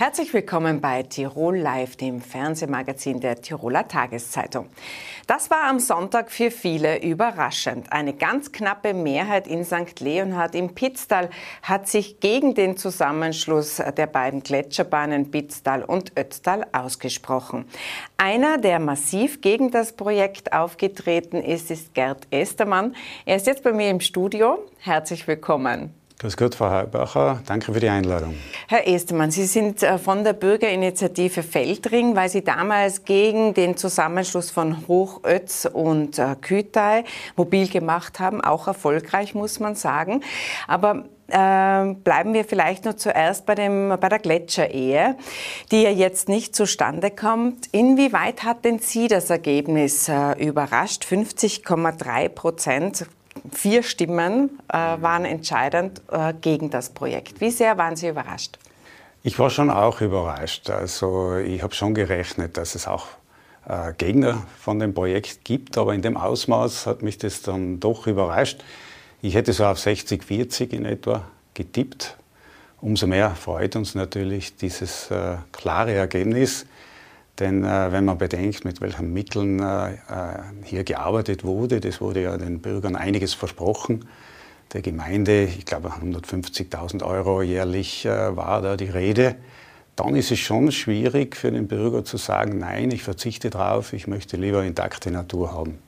Herzlich willkommen bei Tirol Live, dem Fernsehmagazin der Tiroler Tageszeitung. Das war am Sonntag für viele überraschend. Eine ganz knappe Mehrheit in St. Leonhard im Pitztal hat sich gegen den Zusammenschluss der beiden Gletscherbahnen Pitztal und Ötztal ausgesprochen. Einer, der massiv gegen das Projekt aufgetreten ist, ist Gerd Estermann. Er ist jetzt bei mir im Studio. Herzlich willkommen. Grüß Gott, Frau Halbacher. Danke für die Einladung. Herr Estermann, Sie sind äh, von der Bürgerinitiative Feldring, weil Sie damals gegen den Zusammenschluss von Hochötz und äh, Kütei mobil gemacht haben. Auch erfolgreich, muss man sagen. Aber äh, bleiben wir vielleicht nur zuerst bei, dem, bei der Gletscherehe, die ja jetzt nicht zustande kommt. Inwieweit hat denn Sie das Ergebnis äh, überrascht? 50,3 Prozent vier Stimmen äh, waren entscheidend äh, gegen das Projekt. Wie sehr waren Sie überrascht? Ich war schon auch überrascht. Also ich habe schon gerechnet, dass es auch äh, Gegner von dem Projekt gibt, aber in dem Ausmaß hat mich das dann doch überrascht. Ich hätte so auf 60, 40 in etwa getippt. Umso mehr freut uns natürlich dieses äh, klare Ergebnis. Denn äh, wenn man bedenkt, mit welchen Mitteln äh, äh, hier gearbeitet wurde, das wurde ja den Bürgern einiges versprochen. Der Gemeinde, ich glaube 150.000 Euro jährlich äh, war da die Rede. Dann ist es schon schwierig für den Bürger zu sagen, nein, ich verzichte darauf, ich möchte lieber intakte Natur haben.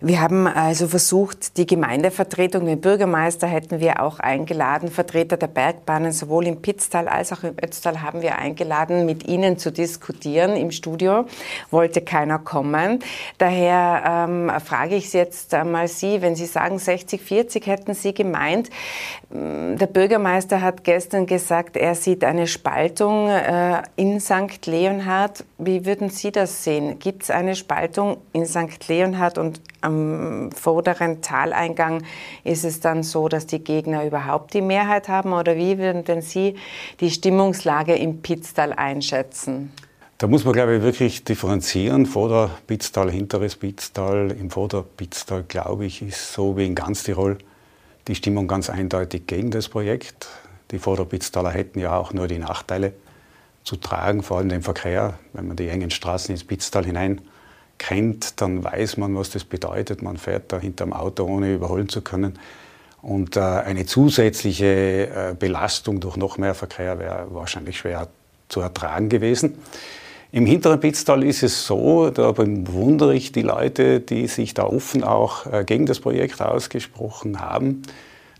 Wir haben also versucht, die Gemeindevertretung, den Bürgermeister hätten wir auch eingeladen, Vertreter der Bergbahnen sowohl im Pitztal als auch im Ötztal haben wir eingeladen, mit ihnen zu diskutieren im Studio. Wollte keiner kommen. Daher ähm, frage ich jetzt einmal Sie, wenn Sie sagen 60, 40, hätten Sie gemeint, der Bürgermeister hat gestern gesagt, er sieht eine Spaltung äh, in St. Leonhard. Wie würden Sie das sehen? Gibt es eine Spaltung in St. Leonhard und am vorderen Taleingang ist es dann so, dass die Gegner überhaupt die Mehrheit haben? Oder wie würden denn Sie die Stimmungslage im Pitztal einschätzen? Da muss man, glaube ich, wirklich differenzieren. Vorder-Pitztal, hinteres Pitztal. Im Vorder-Pitztal, glaube ich, ist so wie in ganz Tirol die Stimmung ganz eindeutig gegen das Projekt. Die Vorder-Pitztaler hätten ja auch nur die Nachteile zu tragen, vor allem den Verkehr. Wenn man die engen Straßen ins Pitztal hinein kennt, dann weiß man, was das bedeutet. Man fährt da hinterm Auto, ohne überholen zu können. Und äh, eine zusätzliche äh, Belastung durch noch mehr Verkehr wäre wahrscheinlich schwer zu ertragen gewesen. Im hinteren Pitztal ist es so, da bewundere ich die Leute, die sich da offen auch äh, gegen das Projekt ausgesprochen haben.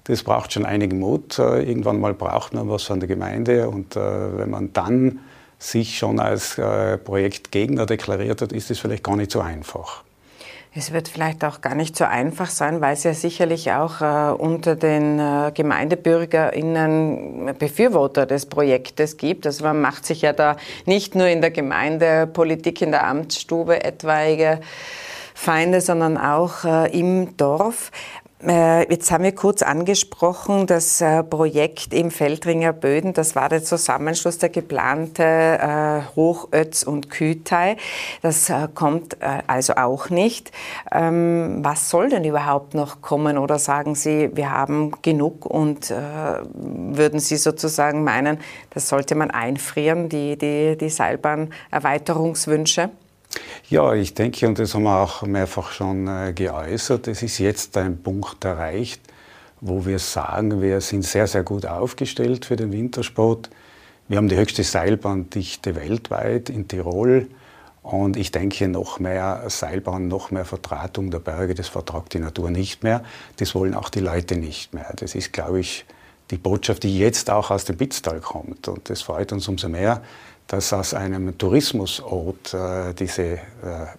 Das braucht schon einigen Mut. Äh, irgendwann mal braucht man was von der Gemeinde und äh, wenn man dann sich schon als äh, Projektgegner deklariert hat, ist es vielleicht gar nicht so einfach. Es wird vielleicht auch gar nicht so einfach sein, weil es ja sicherlich auch äh, unter den äh, GemeindebürgerInnen Befürworter des Projektes gibt. Also man macht sich ja da nicht nur in der Gemeindepolitik, in der Amtsstube etwaige Feinde, sondern auch äh, im Dorf. Äh, jetzt haben wir kurz angesprochen, das äh, Projekt im Feldringer Böden, das war der Zusammenschluss, der geplante äh, Hochötz und Kütei. Das kommt also auch nicht. Ähm, was soll denn überhaupt noch kommen? Oder sagen Sie, wir haben genug und würden Sie sozusagen meinen, das sollte man einfrieren, die, die, die Seilbahn-Erweiterungswünsche? Ja, ich denke, und das haben wir auch mehrfach schon äh, geäußert, es ist jetzt ein Punkt erreicht, wo wir sagen, wir sind sehr, sehr gut aufgestellt für den Wintersport. Wir haben die höchste Seilbahndichte weltweit in Tirol. Und ich denke, noch mehr Seilbahn, noch mehr Vertratung der Berge, das vertragt die Natur nicht mehr. Das wollen auch die Leute nicht mehr. Das ist, glaube ich, die Botschaft, die jetzt auch aus dem Bitztal kommt. Und das freut uns umso mehr, dass aus einem Tourismusort äh, diese äh,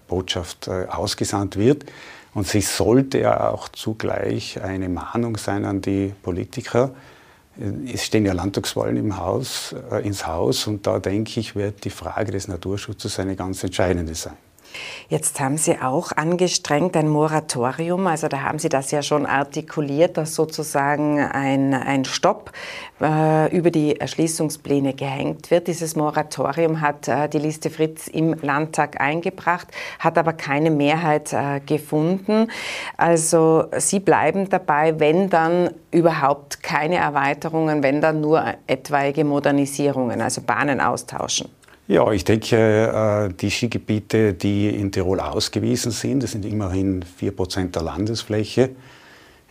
Botschaft äh, ausgesandt wird. Und sie sollte ja auch zugleich eine Mahnung sein an die Politiker. Es stehen ja Landtagswahlen im Haus, äh, ins Haus und da denke ich, wird die Frage des Naturschutzes eine ganz entscheidende sein. Jetzt haben Sie auch angestrengt ein Moratorium, also da haben Sie das ja schon artikuliert, dass sozusagen ein, ein Stopp äh, über die Erschließungspläne gehängt wird. Dieses Moratorium hat äh, die Liste Fritz im Landtag eingebracht, hat aber keine Mehrheit äh, gefunden. Also Sie bleiben dabei, wenn dann überhaupt keine Erweiterungen, wenn dann nur etwaige Modernisierungen, also Bahnen austauschen. Ja, ich denke, äh, die Skigebiete, die in Tirol ausgewiesen sind, das sind immerhin 4% der Landesfläche.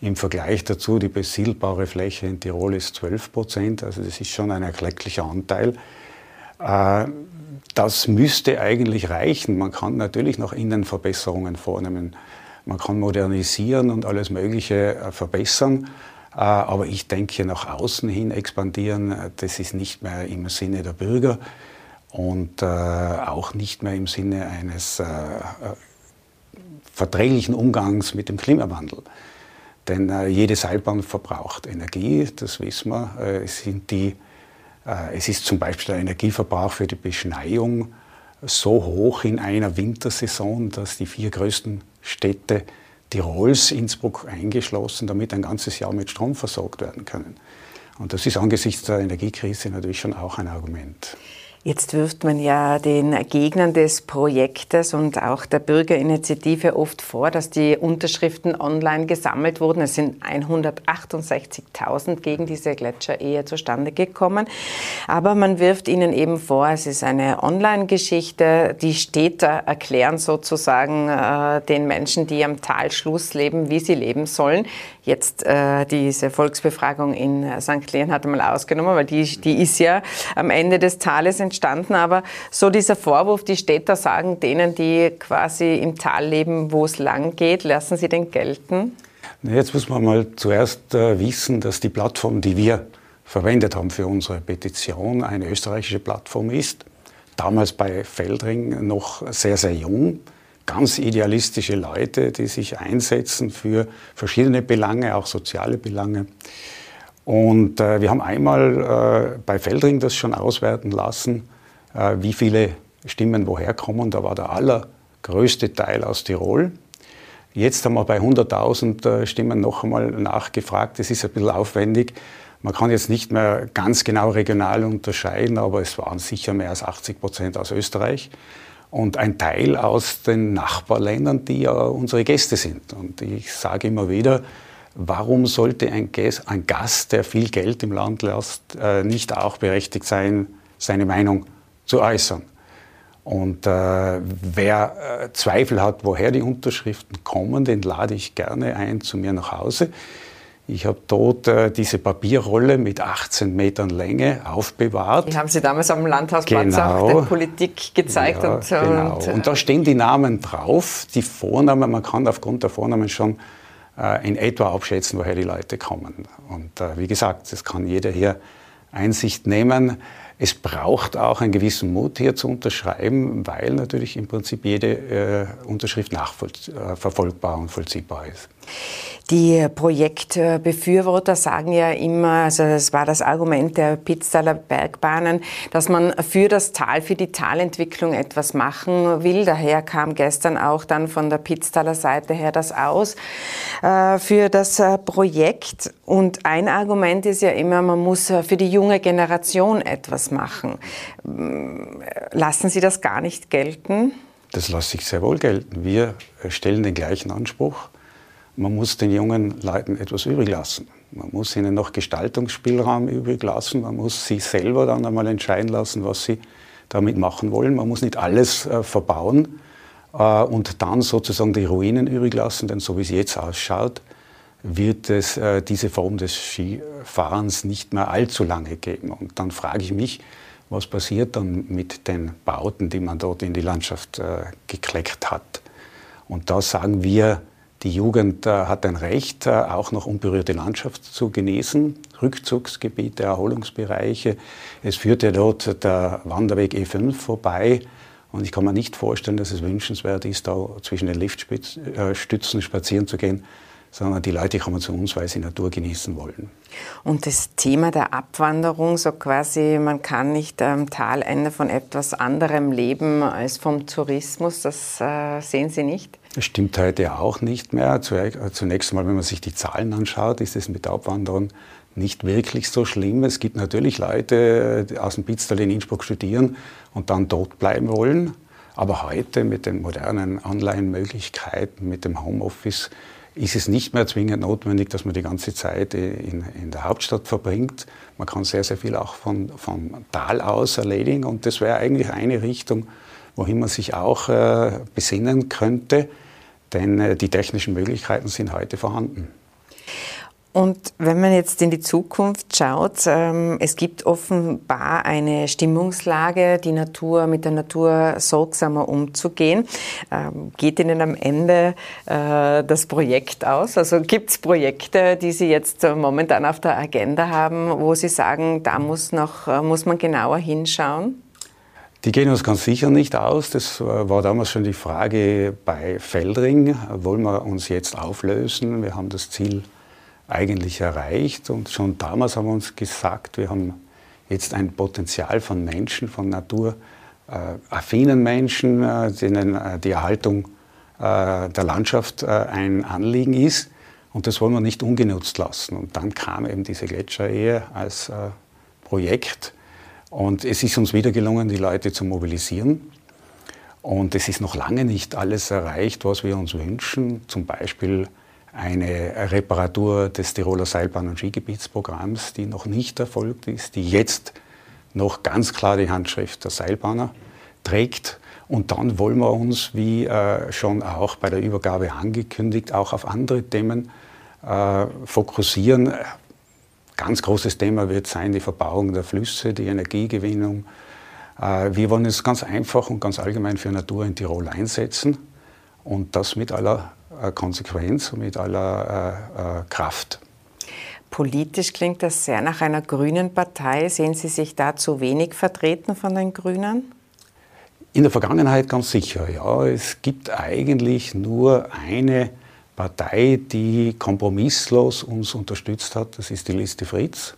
Im Vergleich dazu, die besiedelbare Fläche in Tirol ist 12% also das ist schon ein erklecklicher Anteil. Äh, das müsste eigentlich reichen. Man kann natürlich noch innen Verbesserungen vornehmen. Man kann modernisieren und alles Mögliche äh, verbessern. Aber ich denke, nach außen hin expandieren, das ist nicht mehr im Sinne der Bürger und äh, auch nicht mehr im Sinne eines äh, äh, verträglichen Umgangs mit dem Klimawandel. Denn äh, jede Seilbahn verbraucht Energie, das wissen wir. Äh, es, sind die, äh, es ist zum Beispiel der Energieverbrauch für die Beschneiung so hoch in einer Wintersaison, dass die vier größten Städte Tirols, Innsbruck eingeschlossen, damit ein ganzes Jahr mit Strom versorgt werden können. Und das ist angesichts der Energiekrise natürlich schon auch ein Argument. Jetzt wirft man ja den Gegnern des Projektes und auch der Bürgerinitiative oft vor, dass die Unterschriften online gesammelt wurden. Es sind 168.000 gegen diese Gletscherehe zustande gekommen. Aber man wirft ihnen eben vor, es ist eine Online-Geschichte. Die Städter erklären sozusagen äh, den Menschen, die am Talschluss leben, wie sie leben sollen. Jetzt äh, diese Volksbefragung in St. Leon hat mal ausgenommen, weil die, die ist ja am Ende des Tales entstanden entstanden, aber so dieser Vorwurf, die Städter sagen denen, die quasi im Tal leben, wo es lang geht, lassen Sie den gelten? Jetzt muss man mal zuerst äh, wissen, dass die Plattform, die wir verwendet haben für unsere Petition, eine österreichische Plattform ist. Damals bei Feldring noch sehr, sehr jung. Ganz idealistische Leute, die sich einsetzen für verschiedene Belange, auch soziale Belange. Und äh, wir haben einmal äh, bei Feldring das schon auswerten lassen, äh, wie viele Stimmen woher kommen. Da war der allergrößte Teil aus Tirol. Jetzt haben wir bei 100.000 äh, Stimmen noch einmal nachgefragt. Das ist ein bisschen aufwendig. Man kann jetzt nicht mehr ganz genau regional unterscheiden, aber es waren sicher mehr als 80 Prozent aus Österreich und ein Teil aus den Nachbarländern, die ja unsere Gäste sind. Und ich sage immer wieder, Warum sollte ein Gast, der viel Geld im Land lässt, äh, nicht auch berechtigt sein, seine Meinung zu äußern? Und äh, wer äh, Zweifel hat, woher die Unterschriften kommen, den lade ich gerne ein zu mir nach Hause. Ich habe dort äh, diese Papierrolle mit 18 Metern Länge aufbewahrt. Die haben Sie damals am Landhausplatz genau. auch der Politik gezeigt. Ja, und, genau. und, und, da stehen die Namen drauf, die Vornamen. Man kann aufgrund der Vornamen schon äh, in etwa abschätzen, woher die Leute kommen. Und äh, wie gesagt, das kann jeder hier Einsicht nehmen. Es braucht auch einen gewissen Mut hier zu unterschreiben, weil natürlich im Prinzip jede äh, Unterschrift nachverfolgbar und vollziehbar ist. Die Projektbefürworter sagen ja immer, also das war das Argument der Pitztaler Bergbahnen, dass man für das Tal, für die Talentwicklung etwas machen will. Daher kam gestern auch dann von der Pitztaler Seite her das aus äh, für das äh, Projekt. Und ein Argument ist ja immer, man muss äh, für die junge Generation etwas machen. Lassen Sie das gar nicht gelten? Das lasse ich sehr wohl gelten. Wir stellen den gleichen Anspruch man muss den jungen Leuten etwas übrig lassen. Man muss ihnen noch Gestaltungsspielraum übrig lassen. Man muss sie selber dann einmal entscheiden lassen, was sie damit machen wollen. Man muss nicht alles äh, verbauen äh, und dann sozusagen die Ruinen übrig lassen, denn so wie es jetzt ausschaut, wird es äh, diese Form des Skifahrens nicht mehr allzu lange geben. Und dann frage ich mich, was passiert dann mit den Bauten, die man dort in die Landschaft äh, gekleckt hat. Und da sagen wir, die Jugend äh, hat ein Recht, äh, auch noch unberührte Landschaft zu genießen, Rückzugsgebiete, Erholungsbereiche. Es führt ja dort der Wanderweg E5 vorbei. Und ich kann mir nicht vorstellen, dass es wünschenswert ist, da zwischen den Liftstützen spazieren zu gehen. Sondern die Leute kommen zu uns, weil sie Natur genießen wollen. Und das Thema der Abwanderung, so quasi, man kann nicht am Talende von etwas anderem leben als vom Tourismus, das äh, sehen Sie nicht? Das stimmt heute auch nicht mehr. Zunächst einmal, wenn man sich die Zahlen anschaut, ist es mit der Abwanderung nicht wirklich so schlimm. Es gibt natürlich Leute, die aus dem Pitztal in Innsbruck studieren und dann dort bleiben wollen. Aber heute mit den modernen Online-Möglichkeiten, mit dem Homeoffice, ist es nicht mehr zwingend notwendig, dass man die ganze Zeit in, in der Hauptstadt verbringt. Man kann sehr, sehr viel auch von, vom Tal aus erledigen und das wäre eigentlich eine Richtung, wohin man sich auch äh, besinnen könnte, denn äh, die technischen Möglichkeiten sind heute vorhanden. Und wenn man jetzt in die Zukunft schaut, ähm, es gibt offenbar eine Stimmungslage, die Natur mit der Natur sorgsamer umzugehen. Ähm, geht Ihnen am Ende äh, das Projekt aus? Also gibt es Projekte, die Sie jetzt momentan auf der Agenda haben, wo Sie sagen, da muss, noch, äh, muss man genauer hinschauen? Die gehen uns ganz sicher nicht aus. Das war damals schon die Frage bei Feldring. Wollen wir uns jetzt auflösen? Wir haben das Ziel eigentlich erreicht. Und schon damals haben wir uns gesagt, wir haben jetzt ein Potenzial von Menschen, von naturaffinen Menschen, äh, denen äh, die Erhaltung äh, der Landschaft ein Anliegen ist. Und das wollen wir nicht ungenutzt lassen. Und dann kam eben diese Gletscherehe als Projekt. Und es ist uns wieder gelungen, die Leute zu mobilisieren. Und es ist noch lange nicht alles erreicht, was wir uns wünschen. Zum Beispiel eine Reparatur des Tiroler Seilbahn- und Skigebietsprogramms, die noch nicht erfolgt ist, die jetzt noch ganz klar die Handschrift der Seilbahner trägt. Und dann wollen wir uns, wie äh, schon auch bei der Übergabe angekündigt, auch auf andere Themen äh, fokussieren. Ganz großes Thema wird sein die Verbauung der Flüsse, die Energiegewinnung. Äh, wir wollen es ganz einfach und ganz allgemein für Natur in Tirol einsetzen und das mit aller Konsequenz und mit aller äh, äh, Kraft. Politisch klingt das sehr nach einer grünen Partei. Sehen Sie sich da zu wenig vertreten von den Grünen? In der Vergangenheit ganz sicher, ja. Es gibt eigentlich nur eine Partei, die kompromisslos uns unterstützt hat. Das ist die Liste Fritz.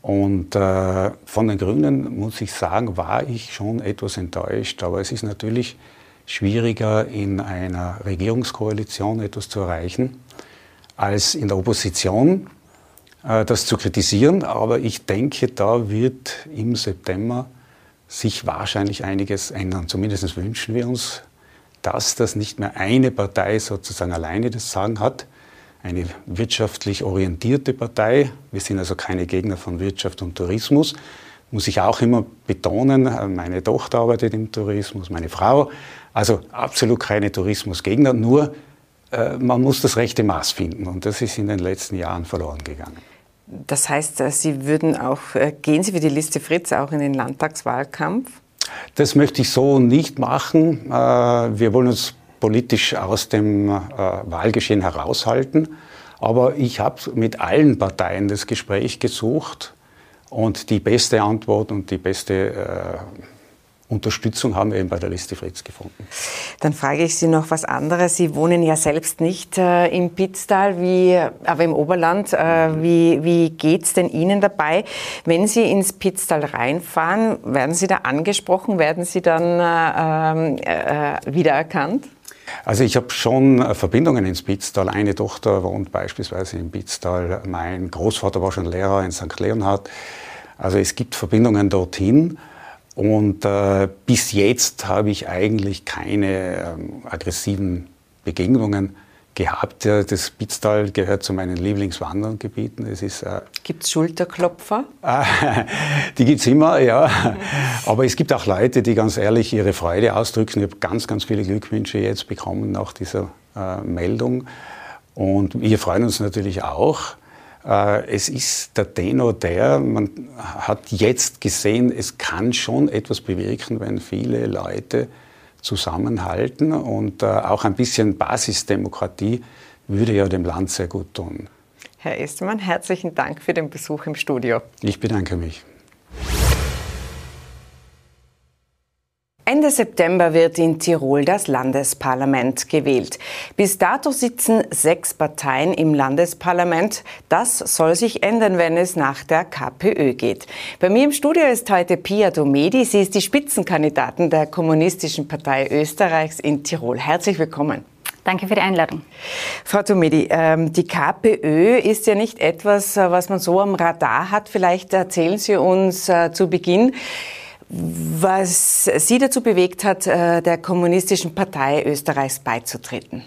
Und äh, von den Grünen, muss ich sagen, war ich schon etwas enttäuscht. Aber es ist natürlich schwieriger, in einer Regierungskoalition etwas zu erreichen, als in der Opposition äh, das zu kritisieren. Aber ich denke, da wird im September sich wahrscheinlich einiges ändern. Zumindest wünschen wir uns, dass das nicht mehr eine Partei sozusagen alleine das Sagen hat, eine wirtschaftlich orientierte Partei. Wir sind also keine Gegner von Wirtschaft und Tourismus, muss ich auch immer betonen, meine Tochter arbeitet im Tourismus, meine Frau. Also absolut keine Tourismusgegner, nur äh, man muss das rechte Maß finden und das ist in den letzten Jahren verloren gegangen. Das heißt, äh, Sie würden auch, äh, gehen Sie für die Liste Fritz auch in den Landtagswahlkampf? Das möchte ich so nicht machen. Äh, wir wollen uns politisch aus dem Wahlgeschehen heraushalten. Aber ich habe mit allen Parteien das Gespräch gesucht und die beste Antwort und die beste Unterstützung haben wir eben bei der Liste Fritz gefunden. Dann frage ich Sie noch was anderes. Sie wohnen ja selbst nicht äh, im Pitztal, wie, aber im Oberland. Äh, wie wie geht es denn Ihnen dabei? Wenn Sie ins Pitztal reinfahren, werden Sie da angesprochen? Werden Sie dann äh, ähm, äh wiedererkannt? Also ich habe schon äh, Verbindungen ins Pitztal. Eine Tochter wohnt beispielsweise im Pitztal. Mein Großvater war schon Lehrer in St. Leonhard. Also es gibt Verbindungen dorthin. Und äh, bis jetzt habe ich eigentlich keine ähm, aggressiven Begegnungen gehabt. Das Pitztal gehört zu meinen Lieblingswandergebieten. Es äh, gibt es Schulterklopfer? die gibt es immer, ja. Aber es gibt auch Leute, die ganz ehrlich ihre Freude ausdrücken. Ich habe ganz, ganz viele Glückwünsche jetzt bekommen nach dieser äh, Meldung. Und wir freuen uns natürlich auch. Äh, es ist der Tenor der, man hat jetzt gesehen, es kann schon etwas bewirken, wenn viele Leute zusammenhalten und äh, auch ein bisschen Basisdemokratie würde ja dem Land sehr gut tun. Herr Estermann, herzlichen Dank für den Besuch im Studio. Ich bedanke mich. Ende September wird in Tirol das Landesparlament gewählt. Bis dato sitzen sechs Parteien im Landesparlament. Das soll sich ändern, wenn es nach der KPÖ geht. Bei mir im Studio ist heute Pia Domedi. Sie ist die Spitzenkandidatin der Kommunistischen Partei Österreichs in Tirol. Herzlich willkommen. Danke für die Einladung. Frau Tomedi, ähm, die KPÖ ist ja nicht etwas, äh, was man so am Radar hat. Vielleicht erzählen Sie uns äh, zu Beginn, was Sie dazu bewegt hat, äh, der Kommunistischen Partei Österreichs beizutreten.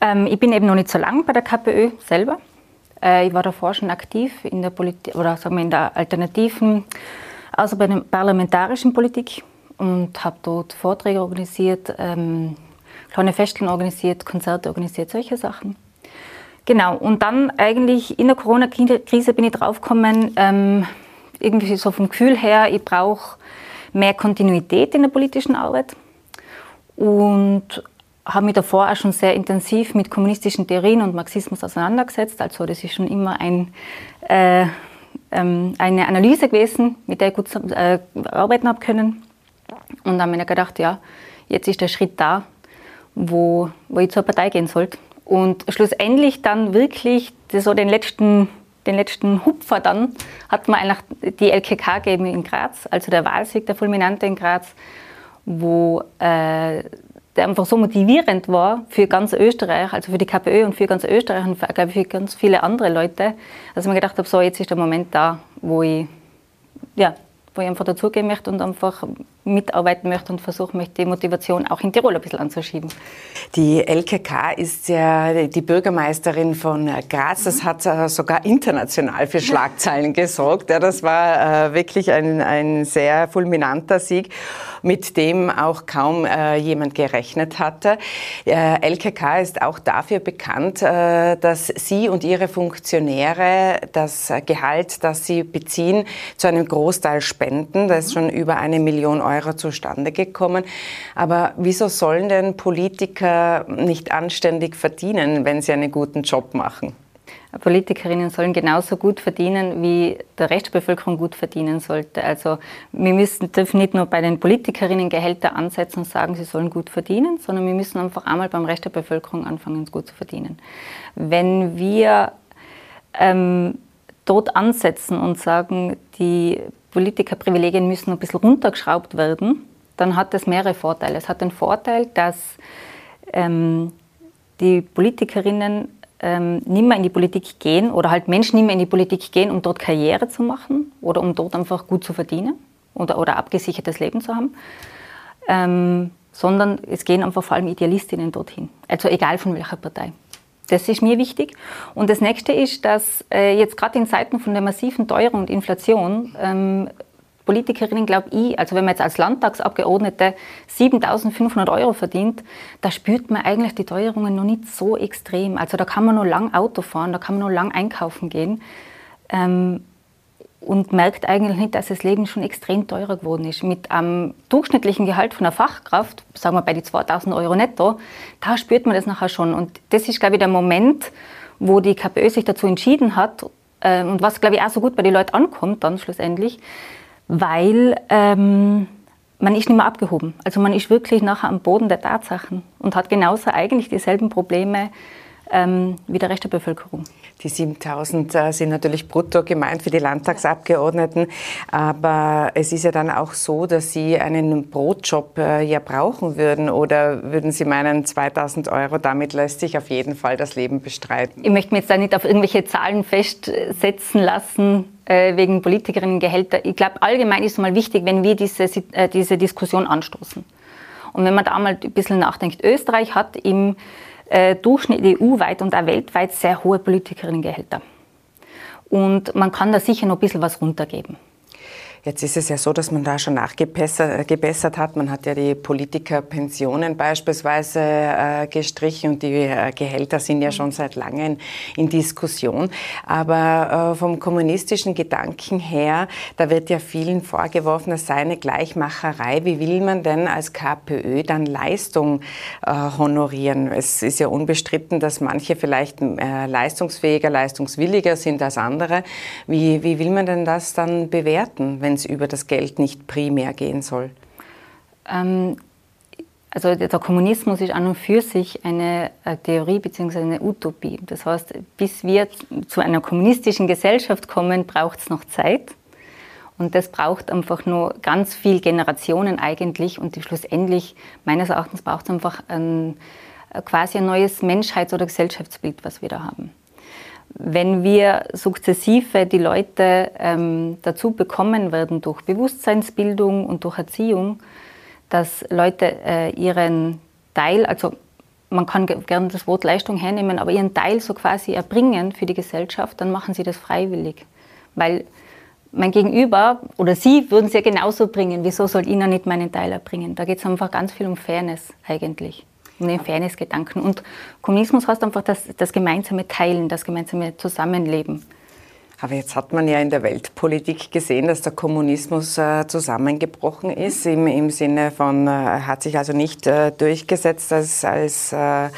Ähm, ich bin eben noch nicht so lange bei der KPÖ selber. ich war davor schon aktiv in der Politik oder sagen wir in der alternativen, also bei der parlamentarischen Politik und habe dort Vorträge organisiert. Ähm, kleine Festeln organisiert, Konzerte organisiert, solche Sachen. Genau, und dann eigentlich in der Corona-Krise bin ich draufgekommen, ähm, irgendwie so vom Gefühl her, ich brauche mehr Kontinuität in der politischen Arbeit und habe mich davor auch schon sehr intensiv mit kommunistischen Theorien und Marxismus auseinandergesetzt. Also das ist schon immer ein, äh, ähm, eine Analyse gewesen, mit der ich gut äh, arbeiten habe können. Und dann habe ich mir gedacht, ja, jetzt ist der Schritt da, wo, wo ich zur Partei gehen sollte. Und schlussendlich dann wirklich so den letzten, den letzten Hupfer dann hat man eigentlich die LKK gegeben in Graz, also der Wahlsieg, der Fulminante in Graz, wo äh, der einfach so motivierend war für ganz Österreich, also für die KPÖ und für ganz Österreich und für, ich, für ganz viele andere Leute, dass ich mir gedacht habe, so jetzt ist der Moment da, wo ich ja, wo ich einfach dazugehen möchte und einfach mitarbeiten möchte und versuchen möchte, die Motivation auch in Tirol ein bisschen anzuschieben. Die LKK ist ja die Bürgermeisterin von Graz. Das hat äh, sogar international für Schlagzeilen gesorgt. Ja, das war äh, wirklich ein, ein sehr fulminanter Sieg, mit dem auch kaum äh, jemand gerechnet hatte. LKK ist auch dafür bekannt, dass sie und ihre Funktionäre das Gehalt, das sie beziehen, zu einem Großteil spenden. Da ist schon über eine Million Euro zustande gekommen. Aber wieso sollen denn Politiker nicht anständig verdienen, wenn sie einen guten Job machen? Politikerinnen sollen genauso gut verdienen, wie der Rest der Bevölkerung gut verdienen sollte. Also wir müssen, dürfen nicht nur bei den Politikerinnen Gehälter ansetzen und sagen, sie sollen gut verdienen, sondern wir müssen einfach einmal beim Rest der Bevölkerung anfangen, gut zu verdienen. Wenn wir ähm, dort ansetzen und sagen, die Politikerprivilegien müssen ein bisschen runtergeschraubt werden, dann hat das mehrere Vorteile. Es hat den Vorteil, dass ähm, die Politikerinnen ähm, nicht mehr in die Politik gehen oder halt Menschen nicht mehr in die Politik gehen, um dort Karriere zu machen oder um dort einfach gut zu verdienen oder, oder abgesichertes Leben zu haben, ähm, sondern es gehen einfach vor allem Idealistinnen dorthin. Also egal von welcher Partei. Das ist mir wichtig. Und das nächste ist, dass äh, jetzt gerade in Zeiten von der massiven Teuerung und Inflation ähm, Politikerinnen, glaube ich, also wenn man jetzt als Landtagsabgeordnete 7.500 Euro verdient, da spürt man eigentlich die Teuerungen noch nicht so extrem. Also da kann man noch lang Auto fahren, da kann man noch lang einkaufen gehen. Ähm, und merkt eigentlich nicht, dass das Leben schon extrem teurer geworden ist. Mit einem durchschnittlichen Gehalt von einer Fachkraft, sagen wir bei die 2000 Euro netto, da spürt man das nachher schon. Und das ist, glaube ich, der Moment, wo die KPÖ sich dazu entschieden hat äh, und was, glaube ich, auch so gut bei den Leuten ankommt dann schlussendlich, weil ähm, man ist nicht mehr abgehoben. Also man ist wirklich nachher am Boden der Tatsachen und hat genauso eigentlich dieselben Probleme ähm, wie der Rest der Bevölkerung. Die 7000 äh, sind natürlich brutto gemeint für die Landtagsabgeordneten, aber es ist ja dann auch so, dass Sie einen Brotjob äh, ja brauchen würden oder würden Sie meinen, 2000 Euro, damit lässt sich auf jeden Fall das Leben bestreiten? Ich möchte mich jetzt da nicht auf irgendwelche Zahlen festsetzen lassen äh, wegen Politikerinnengehälter. Ich glaube, allgemein ist es mal wichtig, wenn wir diese, diese Diskussion anstoßen. Und wenn man da mal ein bisschen nachdenkt, Österreich hat im äh, Durchschnitt EU-weit und auch weltweit sehr hohe Politikerinnengehälter. Und man kann da sicher noch ein bisschen was runtergeben. Jetzt ist es ja so, dass man da schon nachgebessert hat. Man hat ja die Politikerpensionen beispielsweise äh, gestrichen und die äh, Gehälter sind ja schon seit langem in Diskussion. Aber äh, vom kommunistischen Gedanken her, da wird ja vielen vorgeworfen, es sei eine Gleichmacherei. Wie will man denn als KPÖ dann Leistung äh, honorieren? Es ist ja unbestritten, dass manche vielleicht äh, leistungsfähiger, leistungswilliger sind als andere. Wie, wie will man denn das dann bewerten? Wenn es über das Geld nicht primär gehen soll? Ähm, also der Kommunismus ist an und für sich eine Theorie bzw. eine Utopie. Das heißt, bis wir zu einer kommunistischen Gesellschaft kommen, braucht es noch Zeit. Und das braucht einfach nur ganz viele Generationen eigentlich. Und schlussendlich, meines Erachtens, braucht es einfach ein, quasi ein neues Menschheits- oder Gesellschaftsbild, was wir da haben. Wenn wir sukzessive die Leute ähm, dazu bekommen werden durch Bewusstseinsbildung und durch Erziehung, dass Leute äh, ihren Teil, also man kann gerne das Wort Leistung hernehmen, aber ihren Teil so quasi erbringen für die Gesellschaft, dann machen sie das freiwillig. Weil mein Gegenüber oder Sie würden es ja genauso bringen. Wieso soll ich nicht meinen Teil erbringen? Da geht es einfach ganz viel um Fairness eigentlich, um den Fairness-Gedanken. Und Kommunismus heißt einfach das, das gemeinsame Teilen, das gemeinsame Zusammenleben. Aber jetzt hat man ja in der Weltpolitik gesehen, dass der Kommunismus äh, zusammengebrochen ist, im, im Sinne von, äh, hat sich also nicht äh, durchgesetzt als, als äh,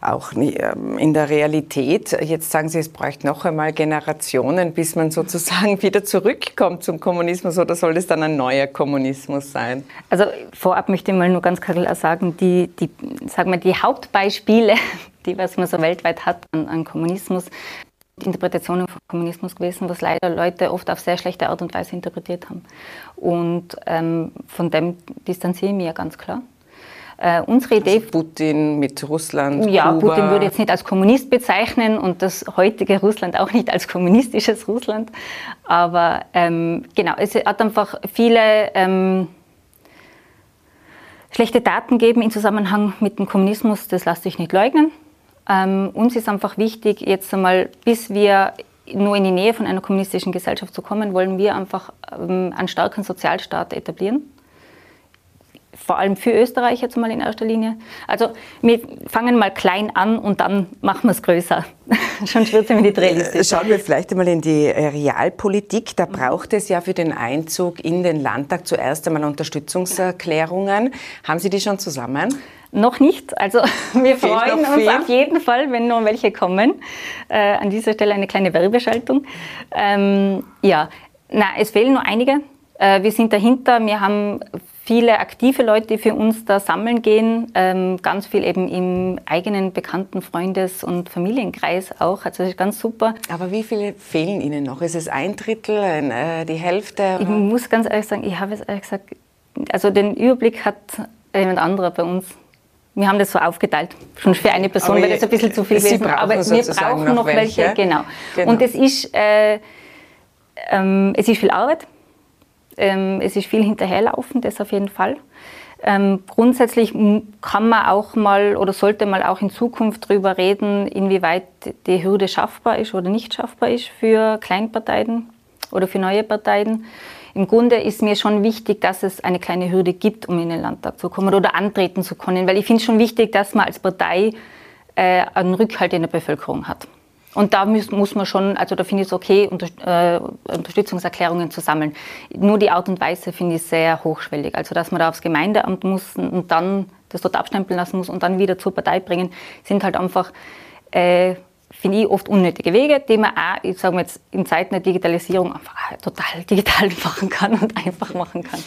auch ähm, in der Realität. Jetzt sagen Sie, es bräuchte noch einmal Generationen, bis man sozusagen wieder zurückkommt zum Kommunismus oder soll es dann ein neuer Kommunismus sein? Also vorab möchte ich mal nur ganz klar sagen, die, die, sagen wir, die Hauptbeispiele, die was man so weltweit hat an, an Kommunismus, Interpretationen von Kommunismus gewesen, was leider Leute oft auf sehr schlechte Art und Weise interpretiert haben. Und ähm, von dem distanziere ich mich ja ganz klar. Äh, unsere Idee. Also Putin mit Russland. Ja, Kuba. Putin würde jetzt nicht als Kommunist bezeichnen und das heutige Russland auch nicht als kommunistisches Russland. Aber ähm, genau, es hat einfach viele ähm, schlechte Daten gegeben im Zusammenhang mit dem Kommunismus, das lässt sich nicht leugnen. Ähm, uns ist einfach wichtig, jetzt einmal, bis wir nur in die Nähe von einer kommunistischen Gesellschaft zu kommen, wollen wir einfach ähm, einen starken Sozialstaat etablieren vor allem für Österreich jetzt mal in erster Linie. Also wir fangen mal klein an und dann machen wir es größer. Schon wird es nicht realistisch. Schauen wir vielleicht einmal in die äh, Realpolitik. Da braucht es ja für den Einzug in den Landtag zuerst einmal Unterstützungserklärungen. Haben Sie die schon zusammen? Noch nicht. Also wir Fehlt freuen uns auf jeden Fall, wenn noch welche kommen. Äh, an dieser Stelle eine kleine Werbeschaltung. Ähm, ja, na, es fehlen nur einige. Äh, wir sind dahinter. Wir haben viele aktive Leute, die für uns da sammeln gehen, ähm, ganz viel eben im eigenen bekannten Freundes- und Familienkreis auch. Also das ist ganz super. Aber wie viele fehlen Ihnen noch? Ist es ein Drittel, äh, die Hälfte? Ich muss ganz ehrlich sagen, ich habe es ehrlich gesagt, also den Überblick hat jemand anderer bei uns. Wir haben das so aufgeteilt, schon für eine Person, weil das ein bisschen zu viel gewesen Aber wir brauchen noch, noch welche. welche. Genau. genau. Und es ist, äh, ähm, es ist viel Arbeit. Ähm, es ist viel hinterherlaufen, das auf jeden Fall. Ähm, grundsätzlich kann man auch mal oder sollte man auch in Zukunft darüber reden, inwieweit die Hürde schaffbar ist oder nicht schaffbar ist für Kleinparteien oder für neue Parteien. Im Grunde ist mir schon wichtig, dass es eine kleine Hürde gibt, um in den Landtag zu kommen oder antreten zu können, weil ich finde es schon wichtig, dass man als Partei äh, einen Rückhalt in der Bevölkerung hat. Und da muss, muss man schon, also da finde ich es okay, unter, äh, Unterstützungserklärungen zu sammeln. Nur die Art und Weise finde ich sehr hochschwellig. Also dass man da aufs Gemeindeamt muss und dann das dort abstempeln lassen muss und dann wieder zur Partei bringen, sind halt einfach äh, finde ich, oft unnötige Wege, die man auch, ich sage jetzt, in Zeiten der Digitalisierung einfach total digital machen kann und einfach machen kann.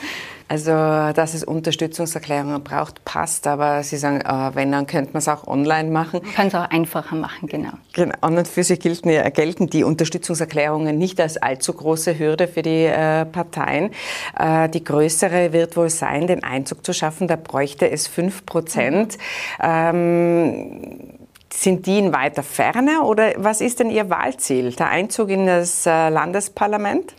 Also, dass es Unterstützungserklärungen braucht, passt, aber Sie sagen, äh, wenn, dann könnte man es auch online machen. Man kann es auch einfacher machen, genau. genau. An und für sich gelten, gelten die Unterstützungserklärungen nicht als allzu große Hürde für die äh, Parteien. Äh, die größere wird wohl sein, den Einzug zu schaffen. Da bräuchte es 5 Prozent. Mhm. Ähm, sind die in weiter Ferne oder was ist denn Ihr Wahlziel? Der Einzug in das äh, Landesparlament?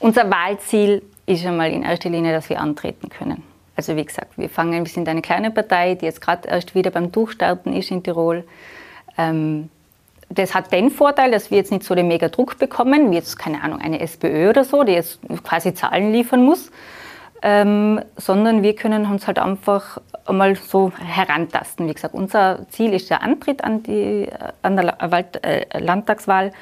Unser Wahlziel ist einmal in erster Linie, dass wir antreten können. Also wie gesagt, wir fangen, wir sind eine kleine Partei, die jetzt gerade erst wieder beim Durchstarten ist in Tirol. Ähm, das hat den Vorteil, dass wir jetzt nicht so den mega Druck bekommen, wie jetzt, keine Ahnung, eine SPÖ oder so, die jetzt quasi Zahlen liefern muss, ähm, sondern wir können uns halt einfach einmal so herantasten. Wie gesagt, unser Ziel ist der Antritt an die an der äh, Landtagswahl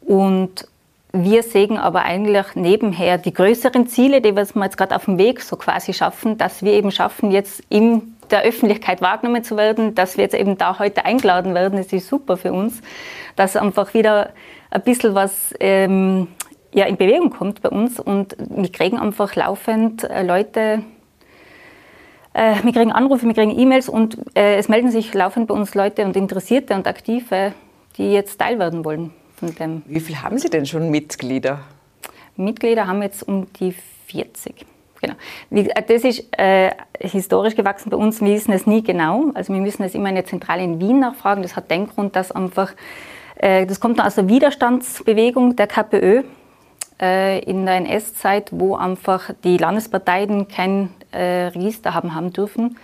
und wir sehen aber eigentlich nebenher die größeren Ziele, die wir jetzt gerade auf dem Weg so quasi schaffen, dass wir eben schaffen, jetzt in der Öffentlichkeit wahrgenommen zu werden, dass wir jetzt eben da heute eingeladen werden, das ist super für uns, dass einfach wieder ein bisschen was ähm, ja, in Bewegung kommt bei uns. Und wir kriegen einfach laufend äh, Leute Äh, wir kriegen Anrufe, wir kriegen E-Mails und äh, es melden sich laufend bei uns Leute und Interessierte und Aktive, die jetzt Teil werden wollen von dem. Wie viel haben Sie denn schon Mitglieder? Mitglieder haben jetzt um die 40. Genau. Das ist äh, historisch gewachsen bei uns. Wir wissen es nie genau. Also wir müssen es immer in der Zentrale in Wien nachfragen. Das hat den Grund, dass einfach, äh, das kommt aus der Widerstandsbewegung der KPÖ äh, in der NS-Zeit, wo einfach die Landesparteien kein äh, Register haben haben dürfen,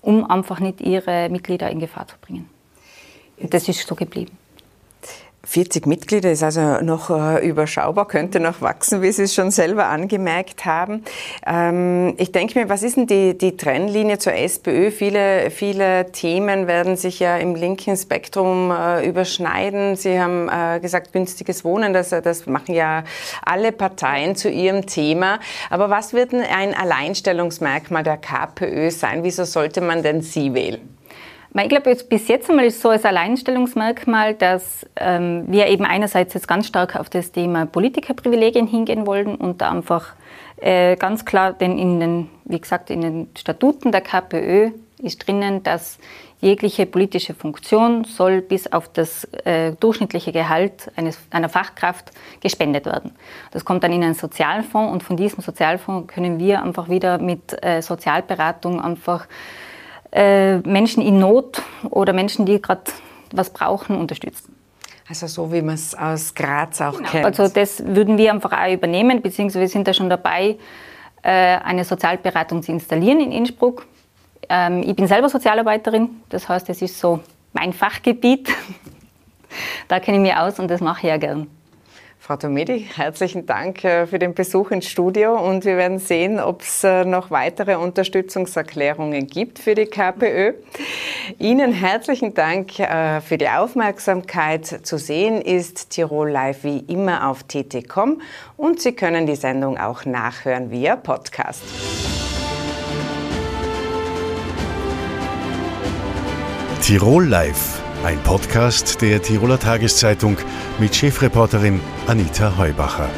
um einfach nicht ihre Mitglieder in Gefahr zu bringen. Und das ist so geblieben. 40 Mitglieder ist also noch äh, überschaubar, könnte noch wachsen, wie Sie es schon selber angemerkt haben. Ähm, ich denke mir, was ist denn die, die Trennlinie zur SPÖ? Viele, viele Themen werden sich ja im linken Spektrum äh, überschneiden. Sie haben äh, gesagt, günstiges Wohnen, das, das machen ja alle Parteien zu ihrem Thema. Aber was wird denn ein Alleinstellungsmerkmal der KPÖ sein? Wieso sollte man denn Sie wählen? Ich glaube, bis jetzt einmal ist so als Alleinstellungsmerkmal, dass ähm, wir eben einerseits jetzt ganz stark auf das Thema Politikerprivilegien hingehen wollen und da einfach äh, ganz klar, denn in den, wie gesagt, in den Statuten der KPÖ ist drinnen, dass jegliche politische Funktion soll bis auf das äh, durchschnittliche Gehalt eines, einer Fachkraft gespendet werden. Das kommt dann in einen Sozialfonds und von diesem Sozialfonds können wir einfach wieder mit äh, Sozialberatung einfach äh, Menschen in Not oder Menschen, die gerade was brauchen, unterstützen. Also so wie man es aus Graz auch genau. kennt. Also das würden wir einfach auch übernehmen, beziehungsweise wir sind da schon dabei, äh, eine Sozialberatung zu installieren in Innsbruck. Ähm, ich bin selber Sozialarbeiterin, das heißt, das ist so mein Fachgebiet. da kenne ich mich aus und das mache ich ja gern. Frau Tomedi, herzlichen Dank äh, für den Besuch ins Studio und wir werden sehen, ob es äh, noch weitere Unterstützungserklärungen gibt für die KPÖ. Ihnen herzlichen Dank äh, für die Aufmerksamkeit. Zu sehen ist Tirol Live wie immer auf tt.com und Sie können die Sendung auch nachhören via Podcast. Tirol Live ein Podcast der Tiroler Tageszeitung mit Chefreporterin Anita Heubacher.